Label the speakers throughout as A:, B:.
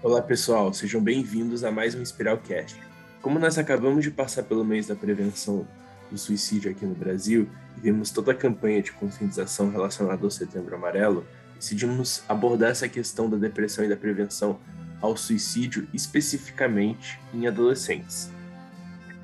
A: Olá pessoal, sejam bem-vindos a mais um Espiralcast. Como nós acabamos de passar pelo mês da prevenção do suicídio aqui no Brasil e vimos toda a campanha de conscientização relacionada ao Setembro Amarelo, decidimos abordar essa questão da depressão e da prevenção ao suicídio especificamente em adolescentes.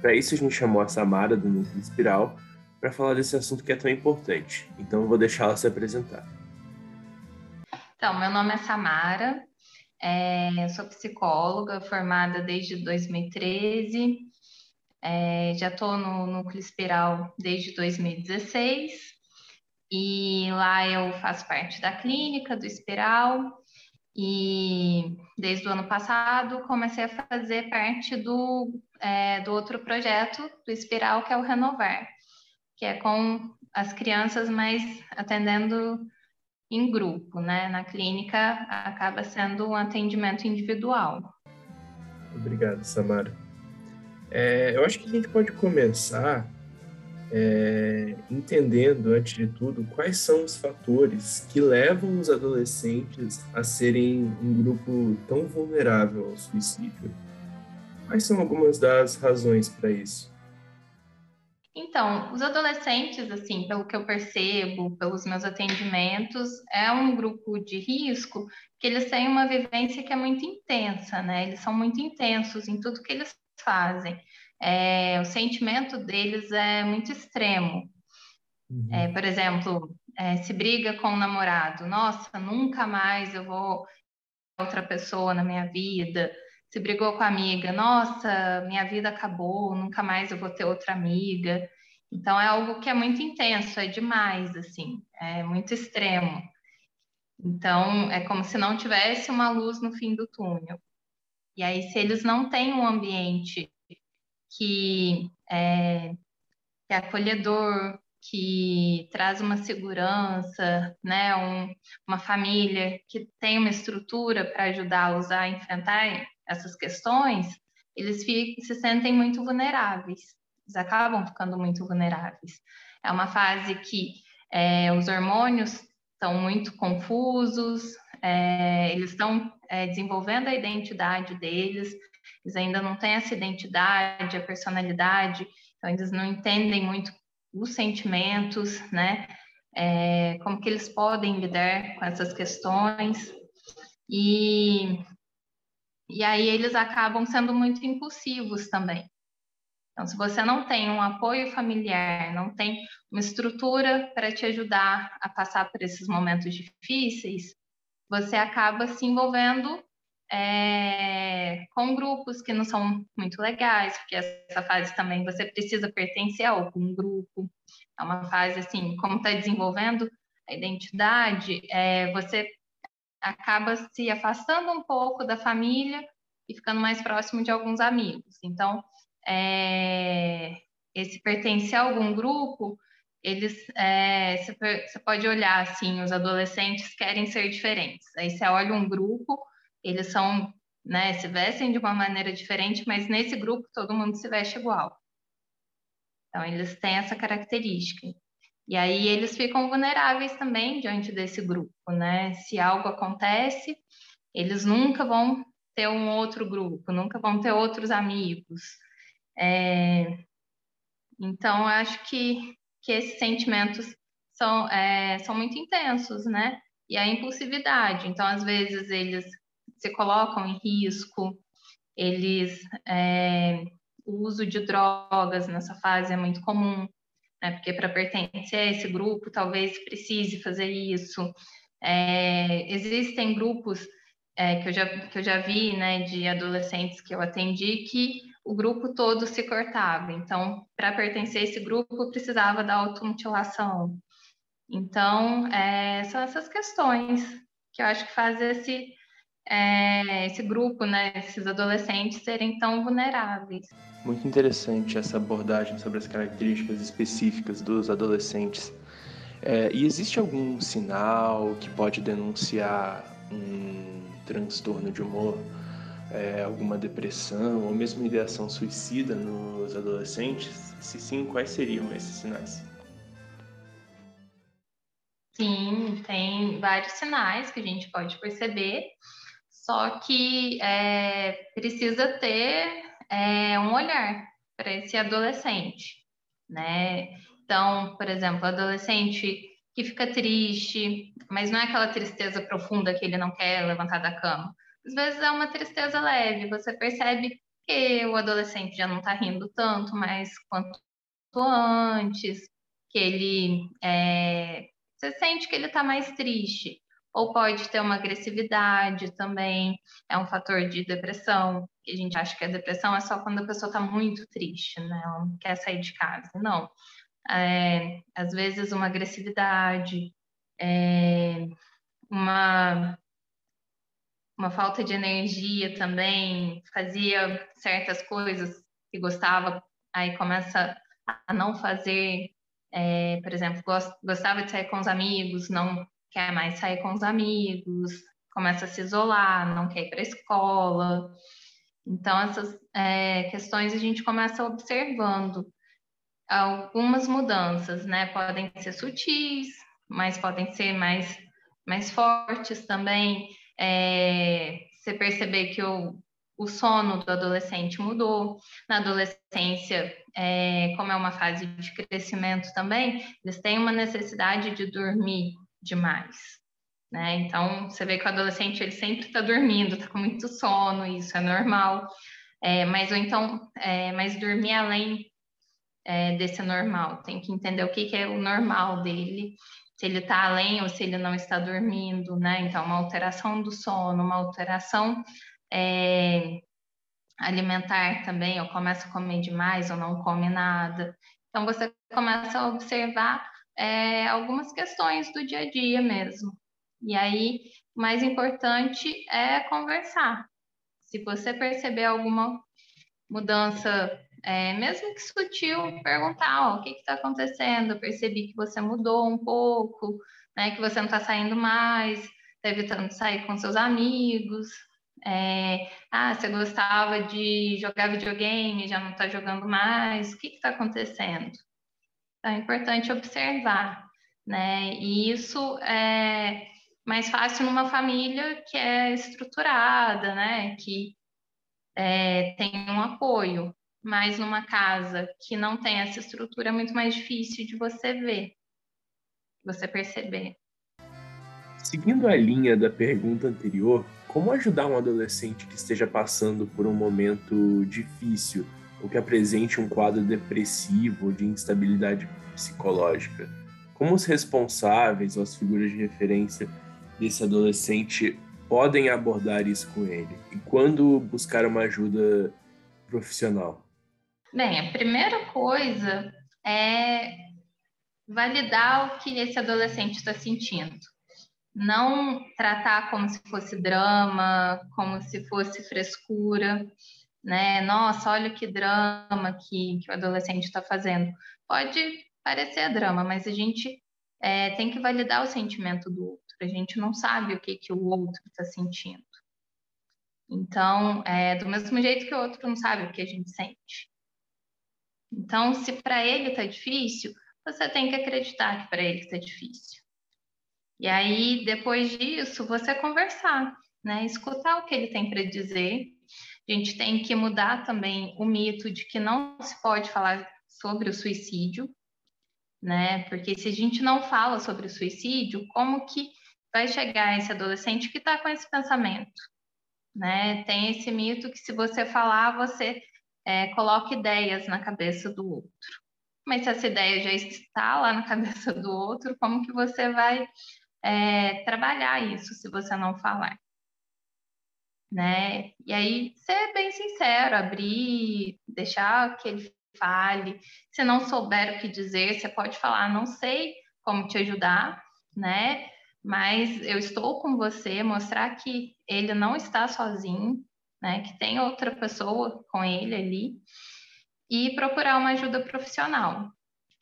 A: Para isso a gente chamou a Samara do Núcleo Espiral para falar desse assunto que é tão importante. Então eu vou deixá-la se apresentar.
B: Então, meu nome é Samara, é, eu sou psicóloga, formada desde 2013. É, já estou no Núcleo Espiral desde 2016. E lá eu faço parte da clínica do Espiral. E desde o ano passado comecei a fazer parte do, é, do outro projeto do Espiral, que é o Renovar, que é com as crianças, mas atendendo em grupo, né? Na clínica acaba sendo um atendimento individual.
A: Obrigado, Samara. É, eu acho que a gente pode começar é, entendendo, antes de tudo, quais são os fatores que levam os adolescentes a serem um grupo tão vulnerável ao suicídio. Quais são algumas das razões para isso?
B: Então, os adolescentes, assim, pelo que eu percebo, pelos meus atendimentos, é um grupo de risco que eles têm uma vivência que é muito intensa, né? Eles são muito intensos em tudo que eles fazem. É, o sentimento deles é muito extremo. Uhum. É, por exemplo, é, se briga com o namorado, nossa, nunca mais eu vou outra pessoa na minha vida se brigou com a amiga, nossa, minha vida acabou, nunca mais eu vou ter outra amiga. Então é algo que é muito intenso, é demais, assim, é muito extremo. Então é como se não tivesse uma luz no fim do túnel. E aí, se eles não têm um ambiente que é, que é acolhedor, que traz uma segurança, né, um, uma família que tem uma estrutura para ajudá-los a enfrentar essas questões, eles ficam, se sentem muito vulneráveis, eles acabam ficando muito vulneráveis. É uma fase que é, os hormônios estão muito confusos, é, eles estão é, desenvolvendo a identidade deles, eles ainda não têm essa identidade, a personalidade, então eles não entendem muito os sentimentos, né? É, como que eles podem lidar com essas questões. E e aí eles acabam sendo muito impulsivos também. Então, se você não tem um apoio familiar, não tem uma estrutura para te ajudar a passar por esses momentos difíceis, você acaba se envolvendo é, com grupos que não são muito legais, porque essa fase também você precisa pertencer a algum grupo. É uma fase assim, como está desenvolvendo a identidade, é, você acaba se afastando um pouco da família e ficando mais próximo de alguns amigos. Então, é, esse pertencer a algum grupo, eles, é, você pode olhar assim, os adolescentes querem ser diferentes. Aí você olha um grupo, eles são, né, se vestem de uma maneira diferente, mas nesse grupo todo mundo se veste igual. Então, eles têm essa característica. E aí eles ficam vulneráveis também diante desse grupo, né? Se algo acontece, eles nunca vão ter um outro grupo, nunca vão ter outros amigos. É... Então, acho que, que esses sentimentos são, é, são muito intensos, né? E a impulsividade. Então, às vezes, eles se colocam em risco, eles. É, o uso de drogas nessa fase é muito comum né? porque para pertencer a esse grupo talvez precise fazer isso. É, existem grupos é, que, eu já, que eu já vi né, de adolescentes que eu atendi que o grupo todo se cortava. Então, para pertencer a esse grupo, precisava da automutilação. Então, é, são essas questões que eu acho que fazem esse, é, esse grupo, né, esses adolescentes serem tão vulneráveis.
A: Muito interessante essa abordagem sobre as características específicas dos adolescentes. É, e existe algum sinal que pode denunciar um transtorno de humor, é, alguma depressão ou mesmo ideação suicida nos adolescentes? Se sim, quais seriam esses sinais?
B: Sim, tem vários sinais que a gente pode perceber. Só que é, precisa ter é, um olhar para esse adolescente, né? Então, por exemplo, adolescente que fica triste, mas não é aquela tristeza profunda que ele não quer levantar da cama. Às vezes é uma tristeza leve, você percebe que o adolescente já não está rindo tanto mais quanto antes, que ele é, você sente que ele está mais triste, ou pode ter uma agressividade também, é um fator de depressão, que a gente acha que a depressão é só quando a pessoa está muito triste, né? Ela não quer sair de casa. Não. É, às vezes uma agressividade, é, uma, uma falta de energia também, fazia certas coisas que gostava, aí começa a não fazer, é, por exemplo, gostava de sair com os amigos, não quer mais sair com os amigos, começa a se isolar, não quer ir para a escola. Então, essas é, questões a gente começa observando. Algumas mudanças, né? Podem ser sutis, mas podem ser mais, mais fortes também. É, você perceber que o, o sono do adolescente mudou. Na adolescência, é, como é uma fase de crescimento também, eles têm uma necessidade de dormir demais. Né? Então, você vê que o adolescente ele sempre está dormindo, está com muito sono, isso é normal. É, mas ou então, é, mas dormir além é, desse normal, tem que entender o que, que é o normal dele, se ele está além ou se ele não está dormindo, né? Então, uma alteração do sono, uma alteração é, alimentar também, ou começa a comer demais ou não come nada. Então, você começa a observar é, algumas questões do dia a dia mesmo. E aí, o mais importante é conversar. Se você perceber alguma mudança, é, mesmo que sutil, perguntar ó, o que está acontecendo. Eu percebi que você mudou um pouco, né, que você não está saindo mais, está evitando sair com seus amigos. É, ah, você gostava de jogar videogame, já não está jogando mais, o que está acontecendo? Então, é importante observar, né? E isso é mais fácil numa família que é estruturada, né? Que é, tem um apoio. Mas numa casa que não tem essa estrutura é muito mais difícil de você ver, você perceber.
A: Seguindo a linha da pergunta anterior, como ajudar um adolescente que esteja passando por um momento difícil ou que apresente um quadro depressivo ou de instabilidade psicológica. Como os responsáveis ou as figuras de referência desse adolescente podem abordar isso com ele? E quando buscar uma ajuda profissional?
B: Bem, a primeira coisa é validar o que esse adolescente está sentindo. Não tratar como se fosse drama, como se fosse frescura né? Nossa, olha que drama que, que o adolescente está fazendo. Pode parecer drama, mas a gente é, tem que validar o sentimento do outro. A gente não sabe o que, que o outro está sentindo. Então, é, do mesmo jeito que o outro não sabe o que a gente sente. Então, se para ele está difícil, você tem que acreditar que para ele está difícil. E aí, depois disso, você conversar, né? Escutar o que ele tem para dizer a gente tem que mudar também o mito de que não se pode falar sobre o suicídio, né? Porque se a gente não fala sobre o suicídio, como que vai chegar esse adolescente que está com esse pensamento, né? Tem esse mito que se você falar, você é, coloca ideias na cabeça do outro. Mas se essa ideia já está lá na cabeça do outro, como que você vai é, trabalhar isso se você não falar? Né? E aí ser bem sincero, abrir, deixar que ele fale. Se não souber o que dizer, você pode falar, não sei como te ajudar, né? Mas eu estou com você, mostrar que ele não está sozinho, né? Que tem outra pessoa com ele ali e procurar uma ajuda profissional.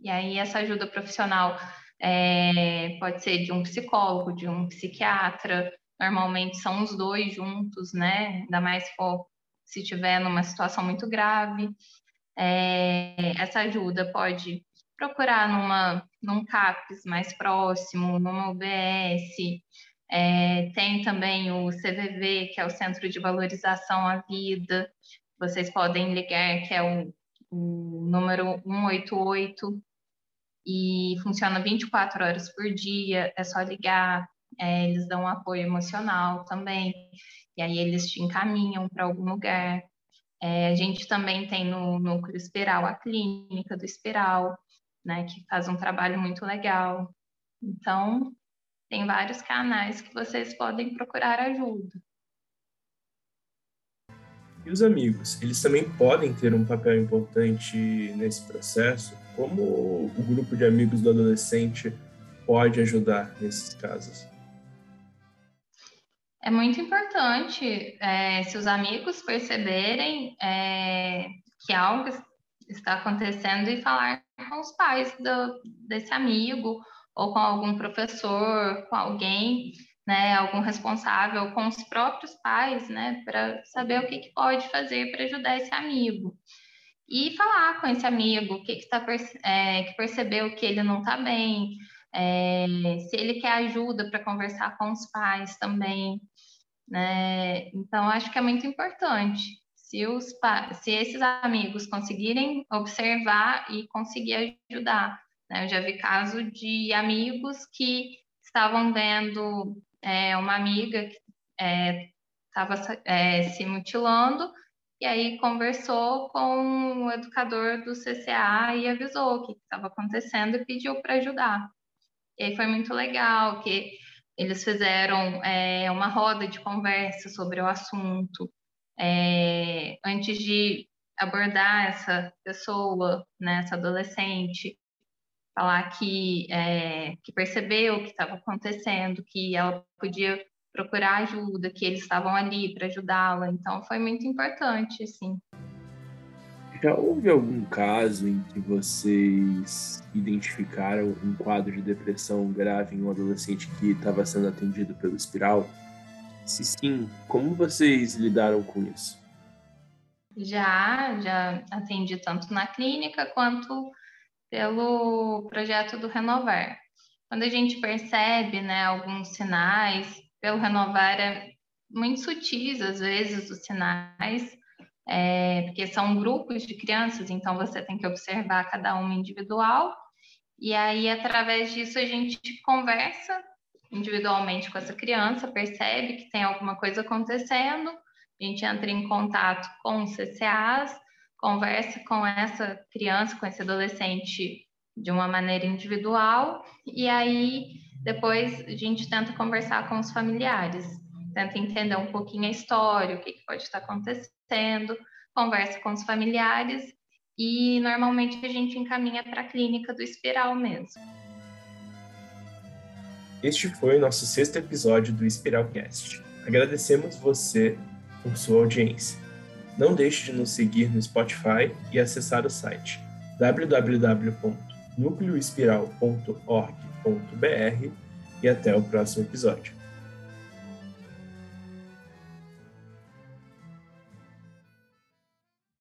B: E aí essa ajuda profissional é, pode ser de um psicólogo, de um psiquiatra, normalmente são os dois juntos, né? Ainda mais for, se tiver numa situação muito grave. É, essa ajuda pode procurar numa, num CAPS mais próximo, numa UBS, É, tem também o CVV, que é o Centro de Valorização à Vida. Vocês podem ligar, que é o, o número 188 e funciona 24 horas por dia. É só ligar. É, eles dão apoio emocional também. E aí eles te encaminham para algum lugar. É, a gente também tem no Núcleo Espiral a clínica do Espiral, né, que faz um trabalho muito legal. Então, tem vários canais que vocês podem procurar ajuda.
A: E os amigos, eles também podem ter um papel importante nesse processo? Como o grupo de amigos do adolescente pode ajudar nesses casos?
B: É muito importante é, se os amigos perceberem é, que algo está acontecendo e falar com os pais do, desse amigo ou com algum professor, com alguém, né, algum responsável, com os próprios pais, né, para saber o que, que pode fazer para ajudar esse amigo. E falar com esse amigo que, que, tá, é, que percebeu que ele não está bem, é, se ele quer ajuda para conversar com os pais também. Né? Então, acho que é muito importante. Se, os, se esses amigos conseguirem observar e conseguir ajudar. Né? Eu já vi caso de amigos que estavam vendo é, uma amiga que estava é, é, se mutilando e aí conversou com o educador do CCA e avisou o que estava acontecendo e pediu para ajudar. E aí foi muito legal que eles fizeram é, uma roda de conversa sobre o assunto é, antes de abordar essa pessoa, né, essa adolescente, falar que, é, que percebeu o que estava acontecendo, que ela podia procurar ajuda, que eles estavam ali para ajudá-la. Então foi muito importante, assim.
A: Já houve algum caso em que vocês identificaram um quadro de depressão grave em um adolescente que estava sendo atendido pelo espiral? Se sim, como vocês lidaram com isso?
B: Já, já atendi tanto na clínica quanto pelo projeto do Renovar. Quando a gente percebe né, alguns sinais, pelo Renovar é muito sutis, às vezes, os sinais, é, porque são grupos de crianças, então você tem que observar cada uma individual, e aí, através disso, a gente conversa individualmente com essa criança, percebe que tem alguma coisa acontecendo, a gente entra em contato com os CCAs, conversa com essa criança, com esse adolescente de uma maneira individual, e aí depois a gente tenta conversar com os familiares, tenta entender um pouquinho a história, o que, que pode estar acontecendo, conversa com os familiares e normalmente a gente encaminha para a clínica do espiral mesmo.
A: Este foi o nosso sexto episódio do Espiralcast. Agradecemos você por sua audiência. Não deixe de nos seguir no Spotify e acessar o site www.nucleoespiral.org.br e até o próximo episódio.